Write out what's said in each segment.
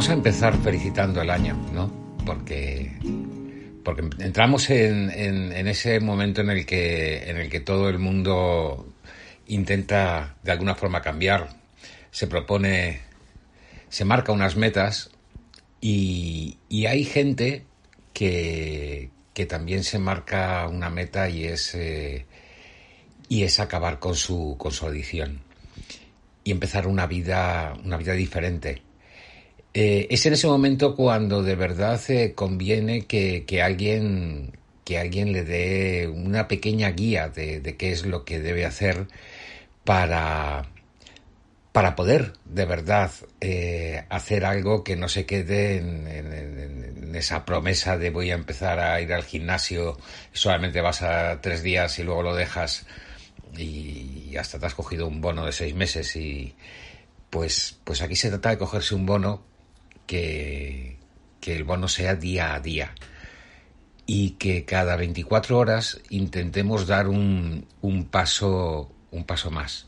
vamos a empezar felicitando el año, ¿no? Porque, porque entramos en, en, ese momento en el, que, en el que todo el mundo intenta de alguna forma cambiar, se propone, se marca unas metas y, y hay gente que, que, también se marca una meta y es, eh, y es acabar con su, con adicción y empezar una vida, una vida diferente eh, es en ese momento cuando de verdad eh, conviene que, que, alguien que alguien le dé una pequeña guía de, qué es lo que debe hacer para para poder de verdad eh, hacer algo que no se quede en, en, esa promesa de voy a empezar a ir al gimnasio solamente vas a tres días y luego lo dejas y hasta te has cogido un bono de seis meses y pues pues aquí se trata de cogerse un bono que, que el bono sea día a día y que cada 24 horas intentemos dar un, un paso un paso más.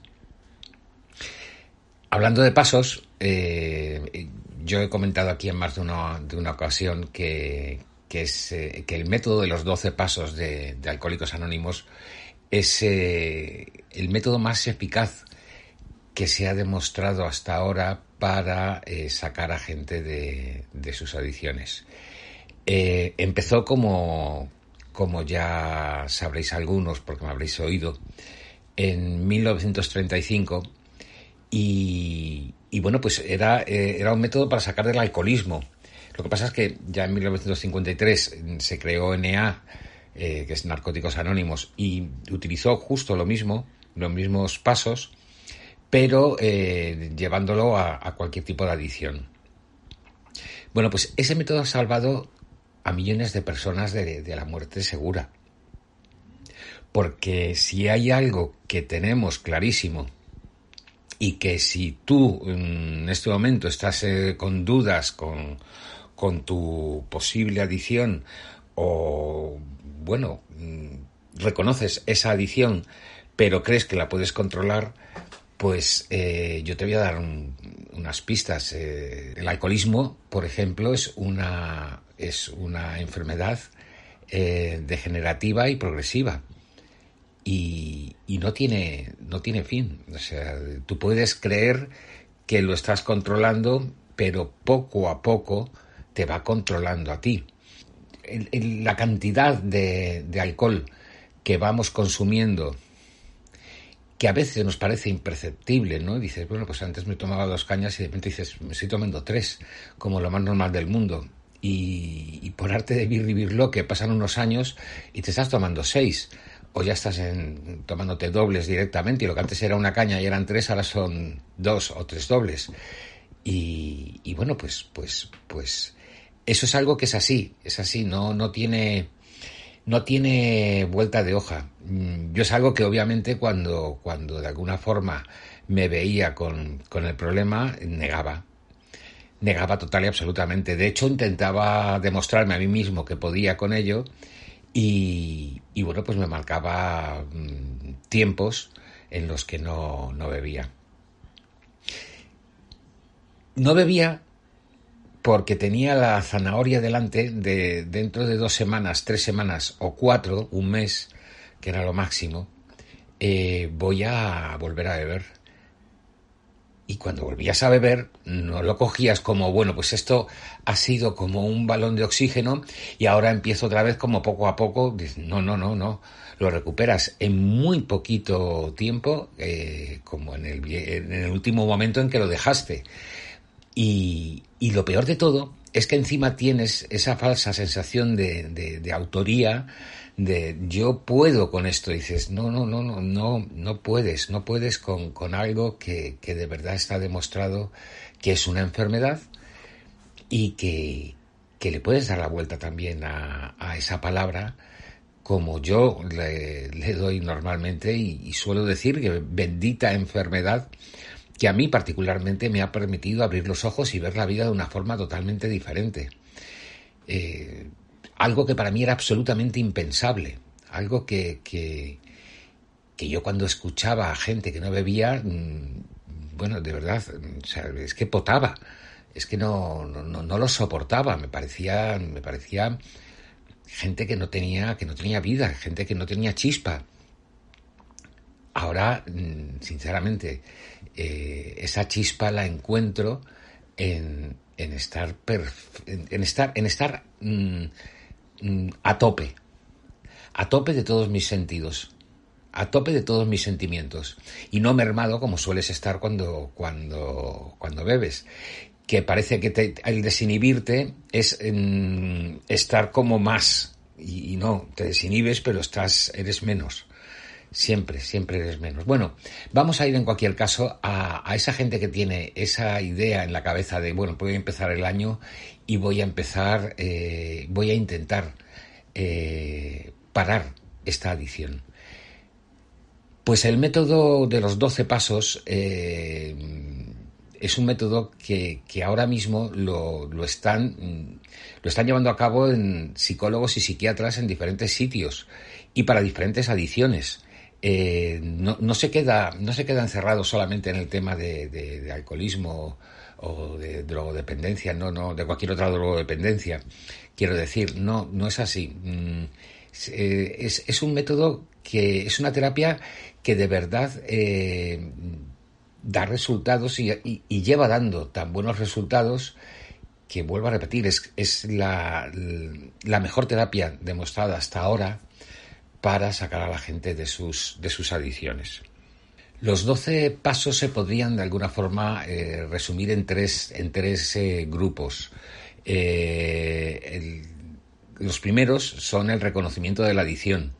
Hablando de pasos, eh, yo he comentado aquí en más de una, de una ocasión que, que, es, eh, que el método de los 12 pasos de, Alcohólicos Anónimos es eh, el método más eficaz que se ha demostrado hasta ahora para eh, sacar a gente de, sus adicciones. Eh, empezó como, como ya sabréis algunos, porque me habréis oído, en 1935 y, y bueno, pues era, eh, era un método para sacar del alcoholismo. Lo que pasa es que ya en 1953 se creó NA, que es Narcóticos Anónimos, y utilizó justo lo mismo, los mismos pasos, pero eh, llevándolo a, cualquier tipo de adicción. Bueno, pues ese método ha salvado a millones de personas de, la muerte segura. Porque si hay algo que tenemos clarísimo y que si tú en este momento estás eh, con dudas con, con tu posible adicción o, bueno, mm, reconoces esa adicción pero crees que la puedes controlar, pues eh, yo te voy a dar un, unas pistas. Eh, el alcoholismo, por ejemplo, es una, es una enfermedad eh, degenerativa y progresiva. Y, y, no, tiene, no tiene fin. O sea, tú puedes creer que lo estás controlando, pero poco a poco te va controlando a ti. La cantidad de alcohol que vamos consumiendo que a veces nos parece imperceptible, ¿no? dices, bueno, pues antes me tomaba dos cañas y de repente dices, me estoy tomando tres, como lo más normal del mundo. Y, y por arte de vivir lo que pasan unos años y te estás tomando seis. O ya estás en, tomándote dobles directamente y lo que antes era una caña y eran tres, ahora son dos o tres dobles. Y, y bueno, pues, pues, pues, eso es algo que es así, es así, no, no tiene, no tiene vuelta de hoja. Mm, yo es algo que obviamente cuando, cuando de alguna forma me veía con, con el problema, negaba. Negaba total y absolutamente. De hecho, intentaba demostrarme a mí mismo que podía con ello y, y bueno, pues me marcaba mmm, tiempos en los que no, no bebía. No bebía porque tenía la zanahoria delante de dentro de dos semanas, tres semanas o cuatro, un mes, que era lo máximo, eh, voy a volver a beber. Y cuando volvías a beber, no lo cogías como, bueno, pues esto ha sido como un balón de oxígeno y ahora empiezo otra vez como poco a poco. No, no, no, no. Lo recuperas en muy poquito tiempo, eh, como en el, en el último momento en que lo dejaste. Y, y lo peor de todo es que encima tienes esa falsa sensación de, de, autoría, de yo puedo con esto. dices, no, no, no, no, no, no puedes, no puedes con, con algo que, que, de verdad está demostrado que es una enfermedad y que, que le puedes dar la vuelta también a, a esa palabra como yo le, le doy normalmente y, y suelo decir que bendita enfermedad que a mí particularmente me ha permitido abrir los ojos y ver la vida de una forma totalmente diferente. Eh, algo que para mí era absolutamente impensable, algo que, que, yo cuando escuchaba a gente que no bebía, mm, bueno, de verdad, es que potaba, es que no, no, no, lo soportaba, me parecía, me parecía gente que no tenía, que no tenía vida, gente que no tenía chispa. Ahora, mm, sinceramente, eh, esa chispa la encuentro en, en estar, en, estar, en estar mm, mm, a tope, a tope de todos mis sentidos, a tope de todos mis sentimientos. Y no mermado como sueles estar cuando, cuando, cuando bebes. Que parece que te, el desinhibirte es estar como más. Y, y, no, te desinhibes pero estás, eres menos. Siempre, siempre eres menos. Bueno, vamos a ir en cualquier caso a, esa gente que tiene esa idea en la cabeza de, bueno, voy a empezar el año y voy a empezar, eh, voy a intentar eh, parar esta adicción. Pues el método de los 12 pasos eh, es un método que, ahora mismo lo, lo, están, lo están llevando a cabo en psicólogos y psiquiatras en diferentes sitios y para diferentes adicciones. Eh, no, no, se queda, no se queda encerrado solamente en el tema de, alcoholismo o de drogodependencia, no, no, de cualquier otra drogodependencia. Quiero decir, no, no es así. Mm, eh, es, es, un método que es una terapia que de verdad eh, da resultados y, lleva dando tan buenos resultados que vuelvo a repetir, es, es la, la mejor terapia demostrada hasta ahora para sacar a la gente de sus, de sus adicciones. Los doce pasos se podrían de alguna forma eh, resumir en tres, en tres eh, grupos. Eh, los primeros son el reconocimiento de la adicción.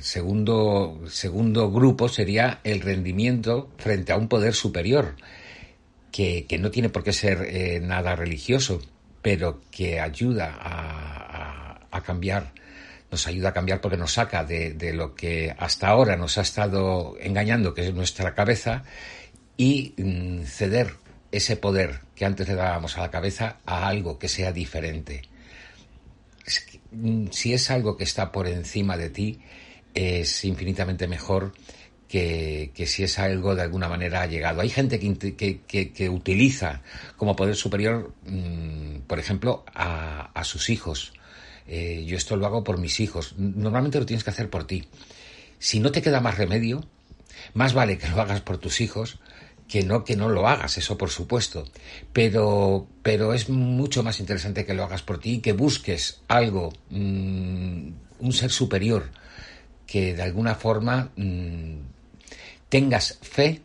segundo, segundo grupo sería el rendimiento frente a un poder superior, que, que no tiene por qué ser nada religioso, pero que ayuda a, a cambiar nos ayuda a cambiar porque nos saca de, de, lo que hasta ahora nos ha estado engañando, que es nuestra cabeza, y mm, ceder ese poder que antes le dábamos a la cabeza a algo que sea diferente. Mm, si es algo que está por encima de ti, es infinitamente mejor que, que, si es algo de alguna manera ha llegado. Hay gente que, que, que utiliza como poder superior, mmm, por ejemplo, a, a, sus hijos eh, yo esto lo hago por mis hijos. Normalmente lo tienes que hacer por ti. Si no te queda más remedio, más vale que lo hagas por tus hijos que no que no lo hagas, eso por supuesto. Pero, pero es mucho más interesante que lo hagas por ti y que busques algo, mmm, un ser superior, que de alguna forma mmm, tengas fe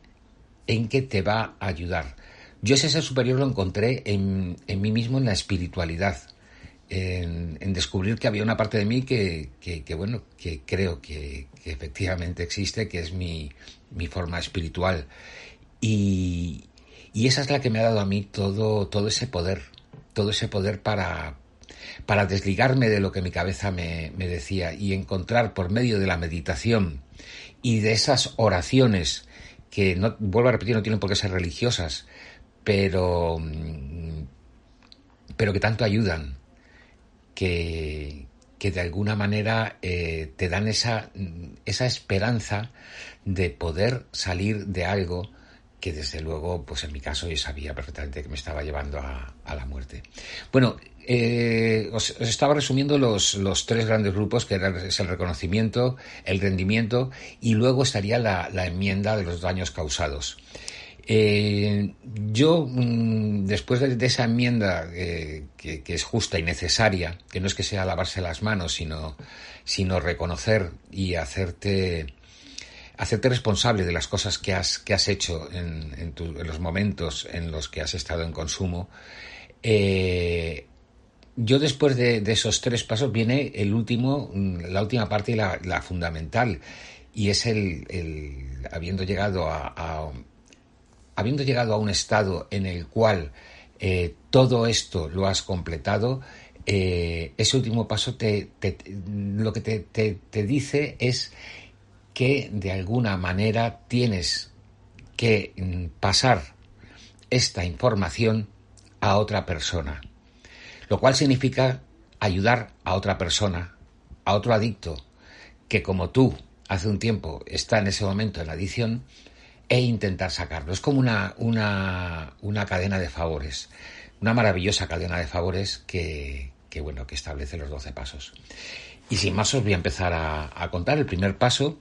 en que te va a ayudar. Yo ese ser superior lo encontré en, en mí mismo en la espiritualidad en, descubrir que había una parte de mí que, que, bueno, que creo que, efectivamente existe, que es mi, mi forma espiritual. Y, y, esa es la que me ha dado a mí todo, todo ese poder, todo ese poder para, para desligarme de lo que mi cabeza me, me decía y encontrar por medio de la meditación y de esas oraciones que, no, vuelvo a repetir, no tienen por qué ser religiosas, pero, pero que tanto ayudan que, que de alguna manera eh, te dan esa, esa esperanza de poder salir de algo que desde luego, pues en mi caso yo sabía perfectamente que me estaba llevando a, a la muerte. Bueno, eh, os, estaba resumiendo los, los, tres grandes grupos, que eran, el reconocimiento, el rendimiento y luego estaría la, la enmienda de los daños causados. Eh, yo, mm, después de, esa enmienda eh, que, es justa y necesaria, que no es que sea lavarse las manos, sino, sino reconocer y hacerte, hacerte responsable de las cosas que has, que has hecho en, los momentos en los que has estado en consumo. Eh, yo después de, esos tres pasos viene el último, la última parte y la, fundamental, y es el, habiendo llegado a, habiendo llegado a un estado en el cual eh, todo esto lo has completado, eh, ese último paso te, lo que te, te dice es que de alguna manera tienes que mm, pasar esta información a otra persona, lo cual significa ayudar a otra persona, a otro adicto, que como tú hace un tiempo está en ese momento en la adicción, e intentar sacarlo. Es como una, una, una cadena de favores, una maravillosa cadena de favores que, bueno, que establece los 12 pasos. Y sin más os voy a empezar a, a contar. El primer paso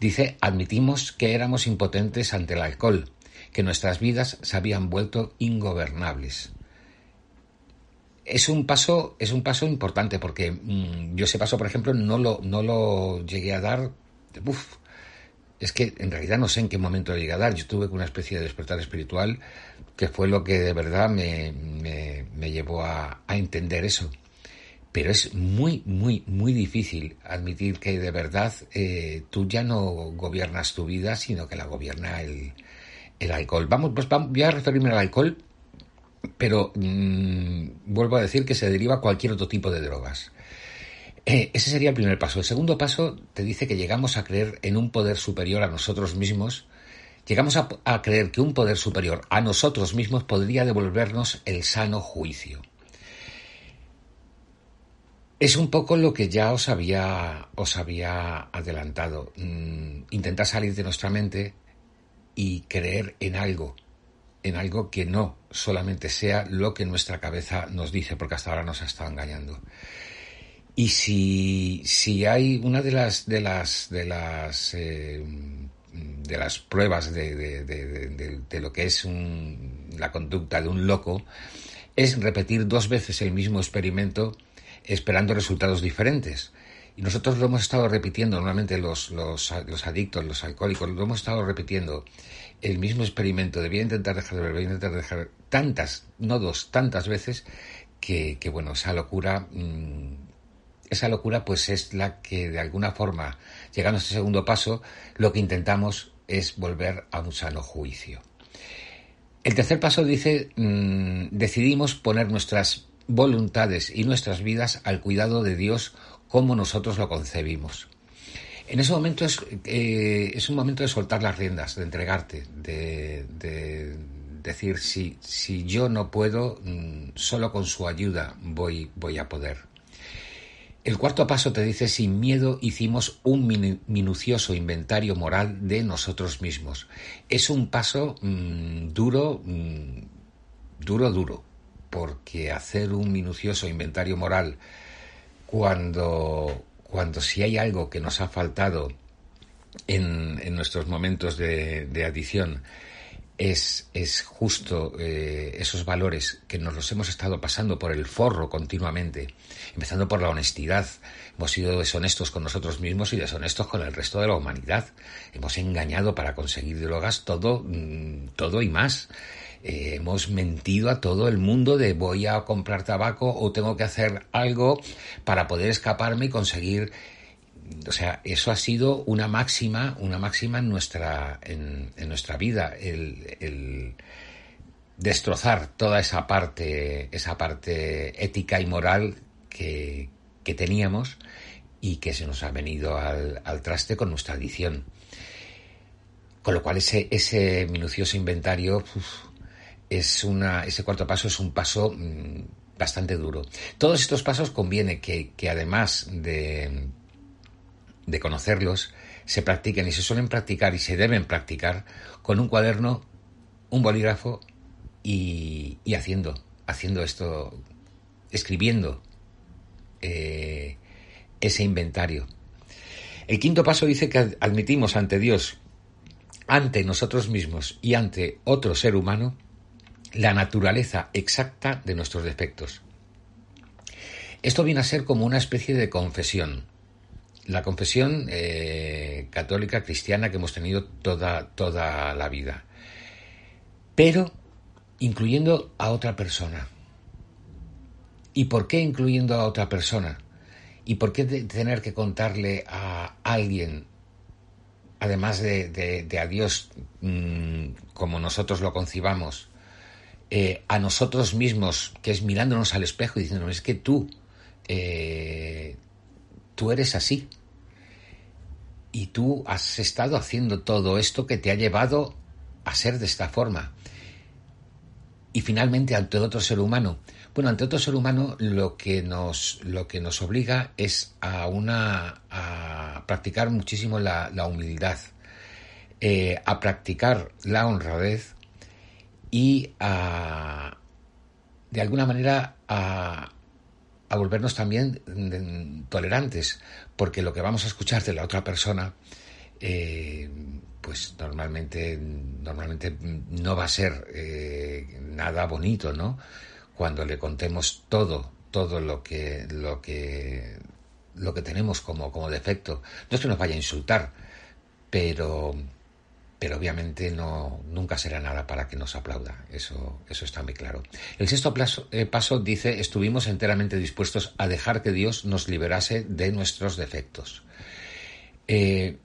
Dice, admitimos que éramos impotentes ante el alcohol, que nuestras vidas se habían vuelto ingobernables. Es un paso, es un paso importante porque mm, yo ese paso, por ejemplo, no lo, no lo llegué a dar. Uf, es que en realidad no sé en qué momento lo llegué a dar. Yo tuve una especie de despertar espiritual que fue lo que de verdad me, me, llevó a, a entender eso pero es muy, muy, muy difícil admitir que de verdad eh, tú ya no gobiernas tu vida, sino que la gobierna el, el alcohol. Vamos, pues voy a referirme al alcohol, pero mm, vuelvo a decir que se deriva cualquier otro tipo de drogas. Eh, ese sería el primer paso. El segundo paso te dice que llegamos a creer en un poder superior a nosotros mismos. Llegamos a, creer que un poder superior a nosotros mismos podría devolvernos el sano juicio. Es un poco lo que ya os había, os había adelantado. Mm, intentar salir de nuestra mente y creer en algo, en algo que no solamente sea lo que nuestra cabeza nos dice, porque hasta ahora nos ha estado engañando. Y si, si hay una de las de las de las eh, de las pruebas de, de, lo que es la conducta de un loco, es repetir dos veces el mismo experimento esperando resultados diferentes. Y nosotros lo hemos estado repitiendo, normalmente los, los, los, adictos, los alcohólicos, lo hemos estado repitiendo el mismo experimento de voy a intentar dejar de beber, voy intentar dejar tantas, no dos, tantas veces, que, que bueno, esa locura, mm, esa locura pues es la que de alguna forma, llegando a este segundo paso, lo que intentamos es volver a un sano juicio. El tercer paso dice, mm, decidimos poner nuestras voluntades y nuestras vidas al cuidado de Dios como nosotros lo concebimos. En ese momento es, eh, es un momento de soltar las riendas, de entregarte, de, decir, si, si yo no puedo, mm, solo con su ayuda voy, voy a poder. El cuarto paso te dice, sin miedo hicimos un minucioso inventario moral de nosotros mismos. Es un paso mm, duro, mm, duro, duro, porque hacer un minucioso inventario moral cuando, cuando si hay algo que nos ha faltado en, en nuestros momentos de, de adición es, es justo eh, esos valores que nos los hemos estado pasando por el forro continuamente, empezando por la honestidad. Hemos sido deshonestos con nosotros mismos y deshonestos con el resto de la humanidad. Hemos engañado para conseguir drogas todo, mm, todo y más. Eh, hemos mentido a todo el mundo de voy a comprar tabaco o tengo que hacer algo para poder escaparme y conseguir o sea, eso ha sido una máxima, una máxima en nuestra, en, nuestra vida, el, destrozar toda esa parte, esa parte ética y moral que, que teníamos y que se nos ha venido al, al traste con nuestra adicción. Con lo cual ese, ese minucioso inventario es una, ese cuarto paso es un paso mm, bastante duro. Todos estos pasos conviene que, además de, de conocerlos, se practiquen y se suelen practicar y se deben practicar con un cuaderno, un bolígrafo y, y haciendo, haciendo esto, escribiendo eh, ese inventario. El quinto paso dice que admitimos ante Dios, ante nosotros mismos y ante otro ser humano, la naturaleza exacta de nuestros defectos. Esto viene a ser como una especie de confesión. La confesión eh, católica cristiana que hemos tenido toda, toda la vida. Pero incluyendo a otra persona. ¿Y por qué incluyendo a otra persona? ¿Y por qué tener que contarle a alguien, además de, a Dios mm, como nosotros lo concibamos, eh, a nosotros mismos, que es mirándonos al espejo y diciéndonos, es que tú, eh, tú eres así. Y tú has estado haciendo todo esto que te ha llevado a ser de esta forma. Y finalmente ante otro ser humano. Bueno, ante otro ser humano lo que nos, lo que nos obliga es a, una, a practicar muchísimo la, humildad, eh, a practicar la honradez y a, de alguna manera, a, a volvernos también tolerantes, porque lo que vamos a escuchar de la otra persona, eh, pues normalmente, normalmente no va a ser eh, nada bonito, ¿no? Cuando le contemos todo, todo lo que, lo que, lo que tenemos como, como defecto. No es que nos vaya a insultar, pero pero obviamente no, nunca será nada para que nos aplauda, eso, eso está muy claro. El sexto eh, paso dice, estuvimos enteramente dispuestos a dejar que Dios nos liberase de nuestros defectos. Eh,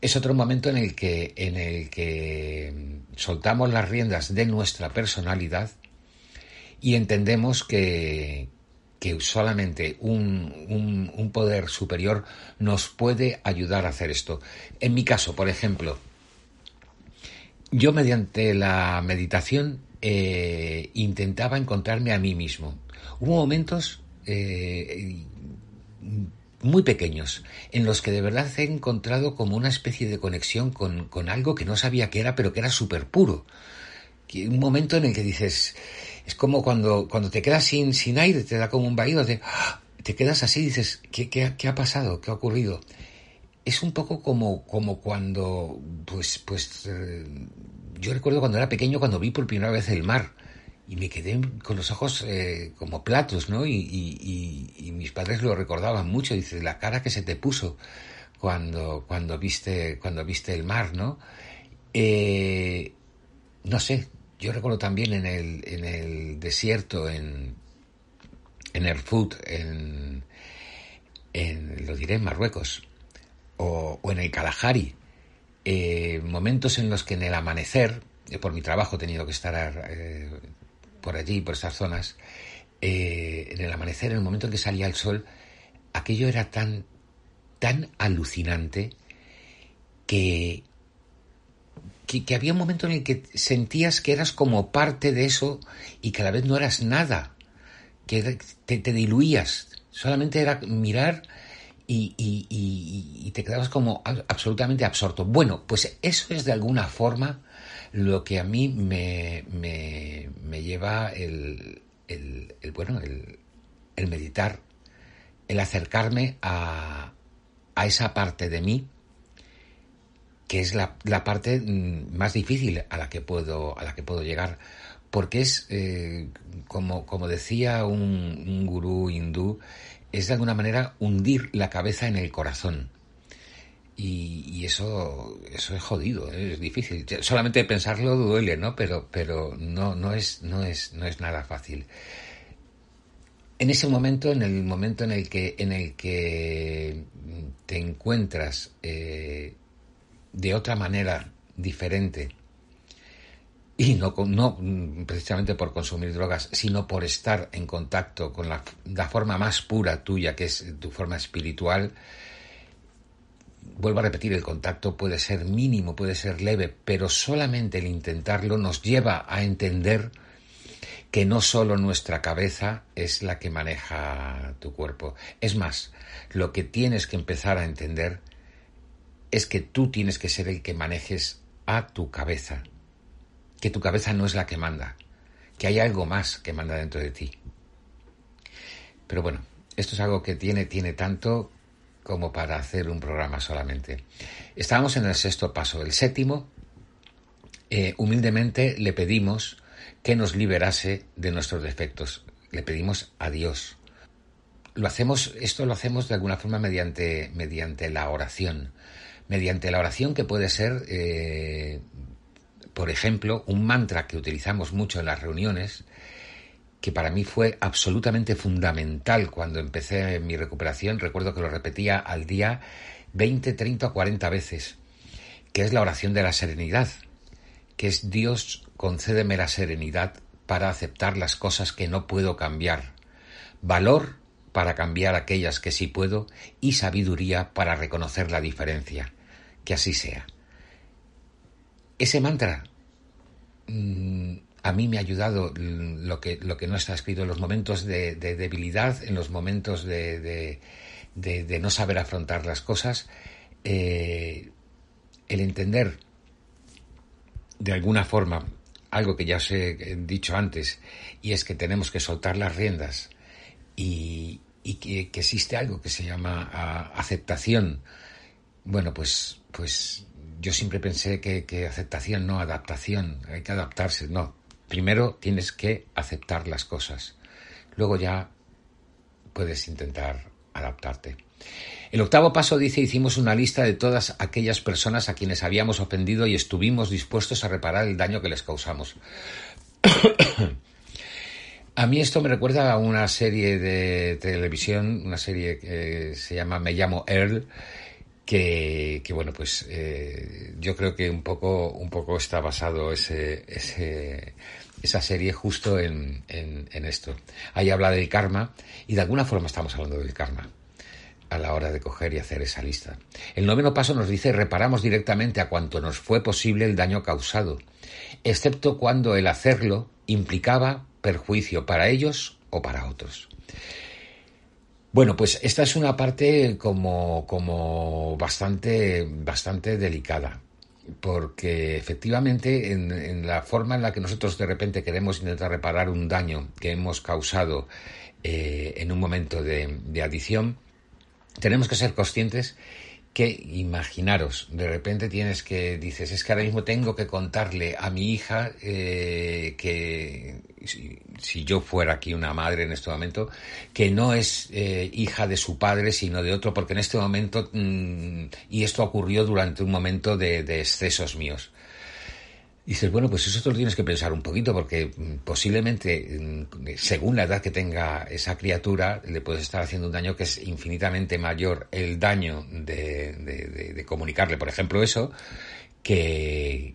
es otro momento en el que, en el que soltamos las riendas de nuestra personalidad y entendemos que, que solamente un, un, poder superior nos puede ayudar a hacer esto. En mi caso, por ejemplo, yo mediante la meditación eh, intentaba encontrarme a mí mismo. Hubo momentos eh, muy pequeños en los que de verdad he encontrado como una especie de conexión con, algo que no sabía que era, pero que era súper puro. Un momento en el que dices, es como cuando, cuando te quedas sin, sin aire, te da como un vaído, de, ¡ah! te quedas así y dices, ¿qué, qué, qué ha pasado? ¿Qué ha ocurrido? Es un poco como, como cuando, pues, pues, eh, yo recuerdo cuando era pequeño, cuando vi por primera vez el mar, y me quedé con los ojos eh, como platos, ¿no? Y, y, mis padres lo recordaban mucho, dice, la cara que se te puso cuando, cuando, viste, cuando viste el mar, ¿no? Eh, no sé, yo recuerdo también en el, en el desierto, en, en Erfurt, en, en, lo diré, en Marruecos, o, en el Kalahari, eh, momentos en los que en el amanecer, eh, por mi trabajo he tenido que estar eh, por allí, por estas zonas, en el amanecer, en el momento en que salía el sol, aquello era tan, tan alucinante que, que, había un momento en el que sentías que eras como parte de eso y que a la vez no eras nada, que te, te diluías, solamente era mirar y, te quedabas como absolutamente absorto. Bueno, pues eso es de alguna forma lo que a mí me, me, lleva el, el, bueno, el, el, meditar, el acercarme a, a, esa parte de mí que es la, la, parte mm, más difícil a la que puedo, a la que puedo llegar, porque es, eh, como, como decía un, un gurú hindú, es de alguna manera hundir la cabeza en el corazón. Y, eso, eso es jodido, ¿eh? es difícil. Solamente pensarlo duele, ¿no? Pero, pero no, no, es, no, es, no es nada fácil. En ese momento, en el momento en el que, en el que te encuentras eh, de otra manera diferente, y no, no precisamente por consumir drogas, sino por estar en contacto con la, forma más pura tuya, que es tu forma espiritual, vuelvo a repetir, el contacto puede ser mínimo, puede ser leve, pero solamente el intentarlo nos lleva a entender que no solo nuestra cabeza es la que maneja tu cuerpo. Es más, lo que tienes que empezar a entender es que tú tienes que ser el que manejes a tu cabeza, que tu cabeza no es la que manda, que hay algo más que manda dentro de ti. Pero bueno, esto es algo que tiene, tiene tanto como para hacer un programa solamente. Estábamos en el sexto paso. El séptimo, eh, humildemente le pedimos que nos liberase de nuestros defectos. Le pedimos a Dios. lo hacemos, esto lo hacemos de alguna forma mediante, mediante la oración. Mediante la oración que puede ser, eh, por ejemplo, un mantra que utilizamos mucho en las reuniones, que para mí fue absolutamente fundamental cuando empecé mi recuperación. Recuerdo que lo repetía al día 20, 30 o 40 veces, que es la oración de la serenidad, que es Dios, concédeme la serenidad para aceptar las cosas que no puedo cambiar, valor para cambiar aquellas que sí puedo y sabiduría para reconocer la diferencia. Que así sea. Ese mantra mm, a mí me ha ayudado lo que, lo que no está escrito en los momentos de, debilidad, en los momentos de, no saber afrontar las cosas, eh, el entender de alguna forma algo que ya os he dicho antes, y es que tenemos que soltar las riendas y, que, existe algo que se llama aceptación. Bueno, pues, pues yo siempre pensé que, que, aceptación, no adaptación, hay que adaptarse, no. Primero tienes que aceptar las cosas, luego ya puedes intentar adaptarte. El octavo paso dice hicimos una lista de todas aquellas personas a quienes habíamos ofendido y estuvimos dispuestos a reparar el daño que les causamos. a mí esto me recuerda a una serie de televisión, una serie que se llama Me llamo Earl, que, bueno, pues eh, yo creo que un poco, un poco está basado ese, ese, esa serie justo en, en esto. Ahí habla del karma y de alguna forma estamos hablando del karma a la hora de coger y hacer esa lista. El noveno paso nos dice reparamos directamente a cuanto nos fue posible el daño causado, excepto cuando el hacerlo implicaba perjuicio para ellos o para otros. Bueno, pues esta es una parte como, como bastante, bastante delicada, porque efectivamente en, la forma en la que nosotros de repente queremos intentar reparar un daño que hemos causado eh, en un momento de, de adición, tenemos que ser conscientes que imaginaros, de repente tienes que, dices, es que ahora mismo tengo que contarle a mi hija eh, que, si, yo fuera aquí una madre en este momento, que no es eh, hija de su padre, sino de otro, porque en este momento, mm, y esto ocurrió durante un momento de excesos míos dices, bueno, pues eso te lo tienes que pensar un poquito porque mm, posiblemente, mm, según la edad que tenga esa criatura, le puedes estar haciendo un daño que es infinitamente mayor el daño de, comunicarle, por ejemplo, eso, que,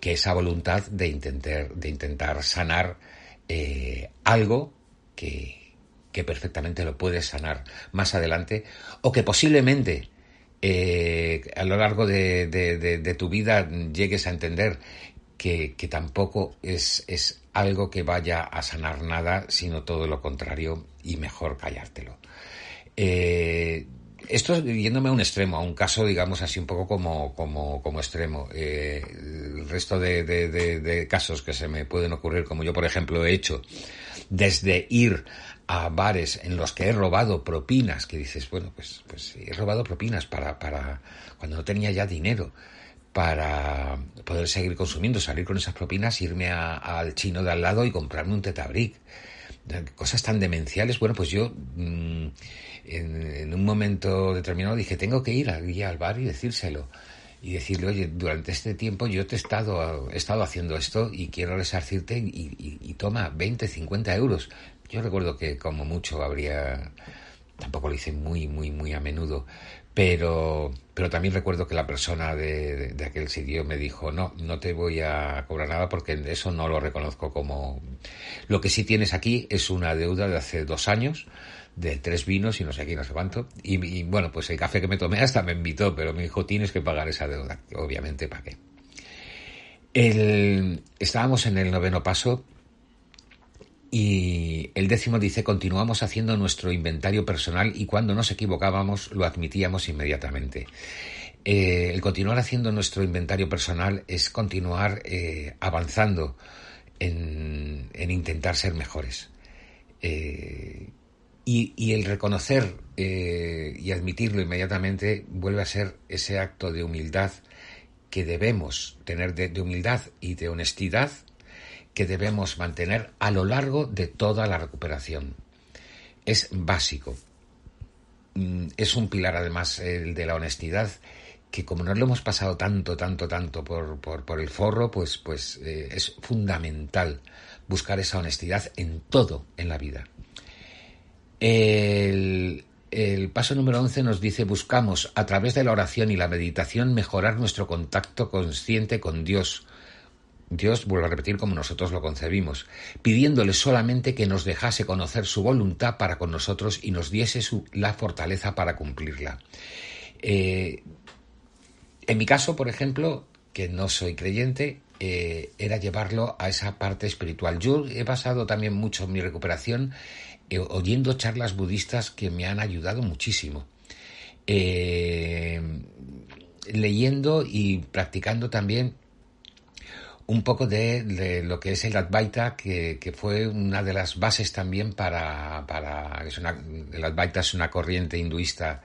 esa voluntad de intentar, de intentar sanar eh, algo que, perfectamente lo puedes sanar más adelante o que posiblemente eh, a lo largo de, de, tu vida llegues a entender que, tampoco es, es, algo que vaya a sanar nada, sino todo lo contrario y mejor callártelo. Eh, esto yéndome a un extremo, a un caso, digamos así, un poco como, como, como extremo. Eh, el resto de, de, casos que se me pueden ocurrir, como yo, por ejemplo, he hecho, desde ir a bares en los que he robado propinas, que dices, bueno, pues, pues he robado propinas para, para cuando no tenía ya dinero para poder seguir consumiendo, salir con esas propinas, irme al chino de al lado y comprarme un tetabric. Cosas tan demenciales. Bueno, pues yo mm, en, un momento determinado dije, tengo que ir al bar y decírselo. Y decirle, oye, durante este tiempo yo te he estado, he estado haciendo esto y quiero resarcirte y, y toma 20, 50 euros. Yo recuerdo que como mucho habría, tampoco lo hice muy, muy, muy a menudo, pero, pero también recuerdo que la persona de, aquel sitio me dijo, no, no te voy a cobrar nada porque eso no lo reconozco como... Lo que sí tienes aquí es una deuda de hace dos años, de tres vinos y no sé qué, no sé cuánto. Y, bueno, pues el café que me tomé hasta me invitó, pero me dijo, tienes que pagar esa deuda. Obviamente, ¿para qué? El, estábamos en el noveno paso y el décimo dice, continuamos haciendo nuestro inventario personal y cuando nos equivocábamos lo admitíamos inmediatamente. Eh, el continuar haciendo nuestro inventario personal es continuar eh, avanzando en, intentar ser mejores. Eh, y, el reconocer y admitirlo inmediatamente vuelve a ser ese acto de humildad que debemos tener, de humildad y de honestidad que debemos mantener a lo largo de toda la recuperación. Es básico. mm, es un pilar además el de la honestidad que como no lo hemos pasado tanto, tanto, tanto por, por, el forro, pues, pues eh, es fundamental buscar esa honestidad en todo en la vida. El, paso número 11 nos dice, buscamos a través de la oración y la meditación mejorar nuestro contacto consciente con Dios. Dios, vuelvo a repetir, como nosotros lo concebimos, pidiéndole solamente que nos dejase conocer su voluntad para con nosotros y nos diese la fortaleza para cumplirla. Eh, en mi caso, por ejemplo, que no soy creyente, eh, era llevarlo a esa parte espiritual. Yo he basado también mucho mi recuperación eh, oyendo charlas budistas que me han ayudado muchísimo. Leyendo y practicando también un poco de, lo que es el Advaita, que, fue una de las bases también para... el Advaita es una corriente hinduista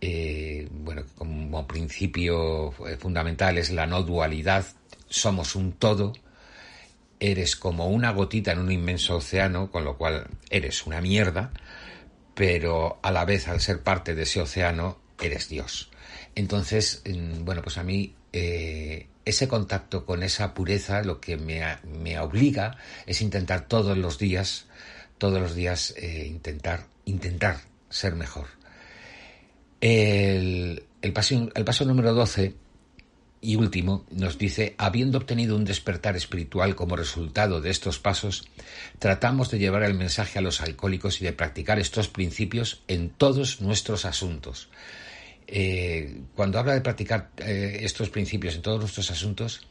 eh, bueno, como principio fundamental es la no dualidad, somos un todo, eres como una gotita en un inmenso océano, con lo cual eres una mierda, pero a la vez al ser parte de ese océano eres Dios. Entonces, mm, bueno, pues a mí eh, ese contacto con esa pureza lo que me, me, obliga es intentar todos los días, todos los días eh, intentar, intentar ser mejor. El, el paso número 12 y último nos dice, habiendo obtenido un despertar espiritual como resultado de estos pasos, tratamos de llevar el mensaje a los alcohólicos y de practicar estos principios en todos nuestros asuntos. Eh, cuando habla de practicar eh, estos principios en todos nuestros asuntos,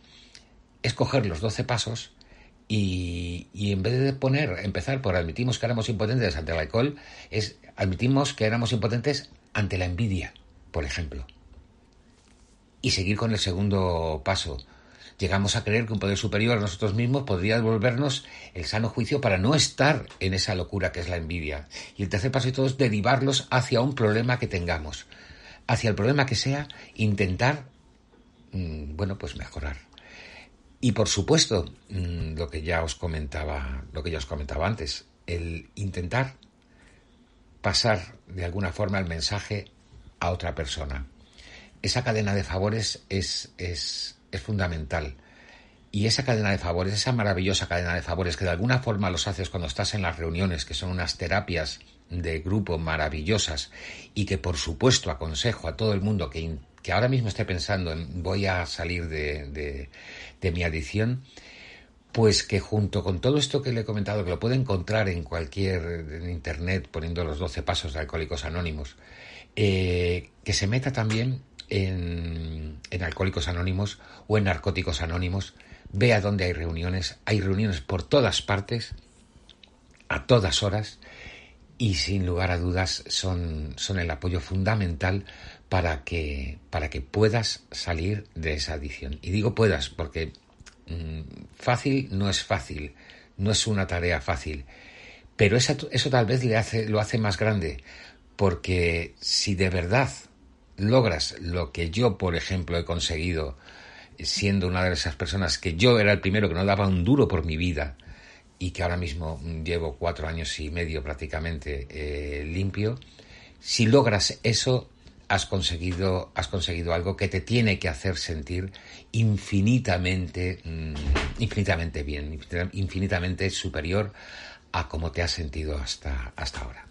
es coger los 12 pasos y, y, en vez de poner, empezar por admitimos que éramos impotentes ante el alcohol, es admitimos que éramos impotentes ante la envidia, por ejemplo. Y seguir con el segundo paso. Llegamos a creer que un poder superior a nosotros mismos podría devolvernos el sano juicio para no estar en esa locura que es la envidia. Y el tercer paso de todo es derivarlos hacia un problema que tengamos. Hacia el problema que sea, intentar, mm, bueno, pues mejorar. Y por supuesto, mm, lo que ya os comentaba, lo que ya os comentaba antes, el intentar pasar de alguna forma el mensaje a otra persona. Esa cadena de favores es, es, es fundamental. Y esa cadena de favores, esa maravillosa cadena de favores que de alguna forma los haces cuando estás en las reuniones, que son unas terapias de grupo maravillosas y que por supuesto aconsejo a todo el mundo que, que ahora mismo esté pensando en voy a salir de, de, mi adicción, pues que junto con todo esto que le he comentado, que lo puede encontrar en cualquier internet poniendo los 12 pasos de Alcohólicos Anónimos, eh, que se meta también en, en, Alcohólicos Anónimos o en Narcóticos Anónimos, vea dónde hay reuniones, hay reuniones por todas partes, a todas horas, y sin lugar a dudas son, son el apoyo fundamental para que, para que puedas salir de esa adicción. Y digo puedas porque Mm, fácil no es fácil, no es una tarea fácil, pero eso, eso tal vez le hace, lo hace más grande, porque si de verdad logras lo que yo, por ejemplo, he conseguido, siendo una de esas personas que yo era el primero que no daba un duro por mi vida y que ahora mismo llevo cuatro años y medio prácticamente eh, limpio, si logras eso, has conseguido, has conseguido algo que te tiene que hacer sentir infinitamente, mm, infinitamente bien, infinitamente superior a como te has sentido hasta, hasta ahora.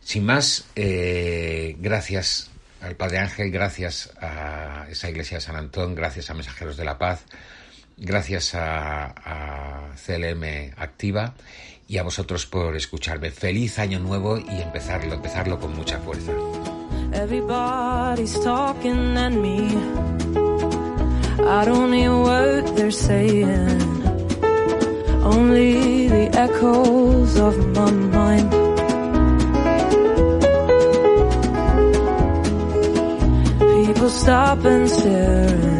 Sin más, eh, gracias al Padre Ángel, gracias a esa iglesia de San Antón, gracias a Mensajeros de la Paz, gracias a, a CLM Activa y a vosotros por escucharme. Feliz año nuevo y empezarlo, empezarlo con mucha fuerza. Everybody's talking at me. I don't hear what they're saying. Only the echoes of my mind. People stop and staring,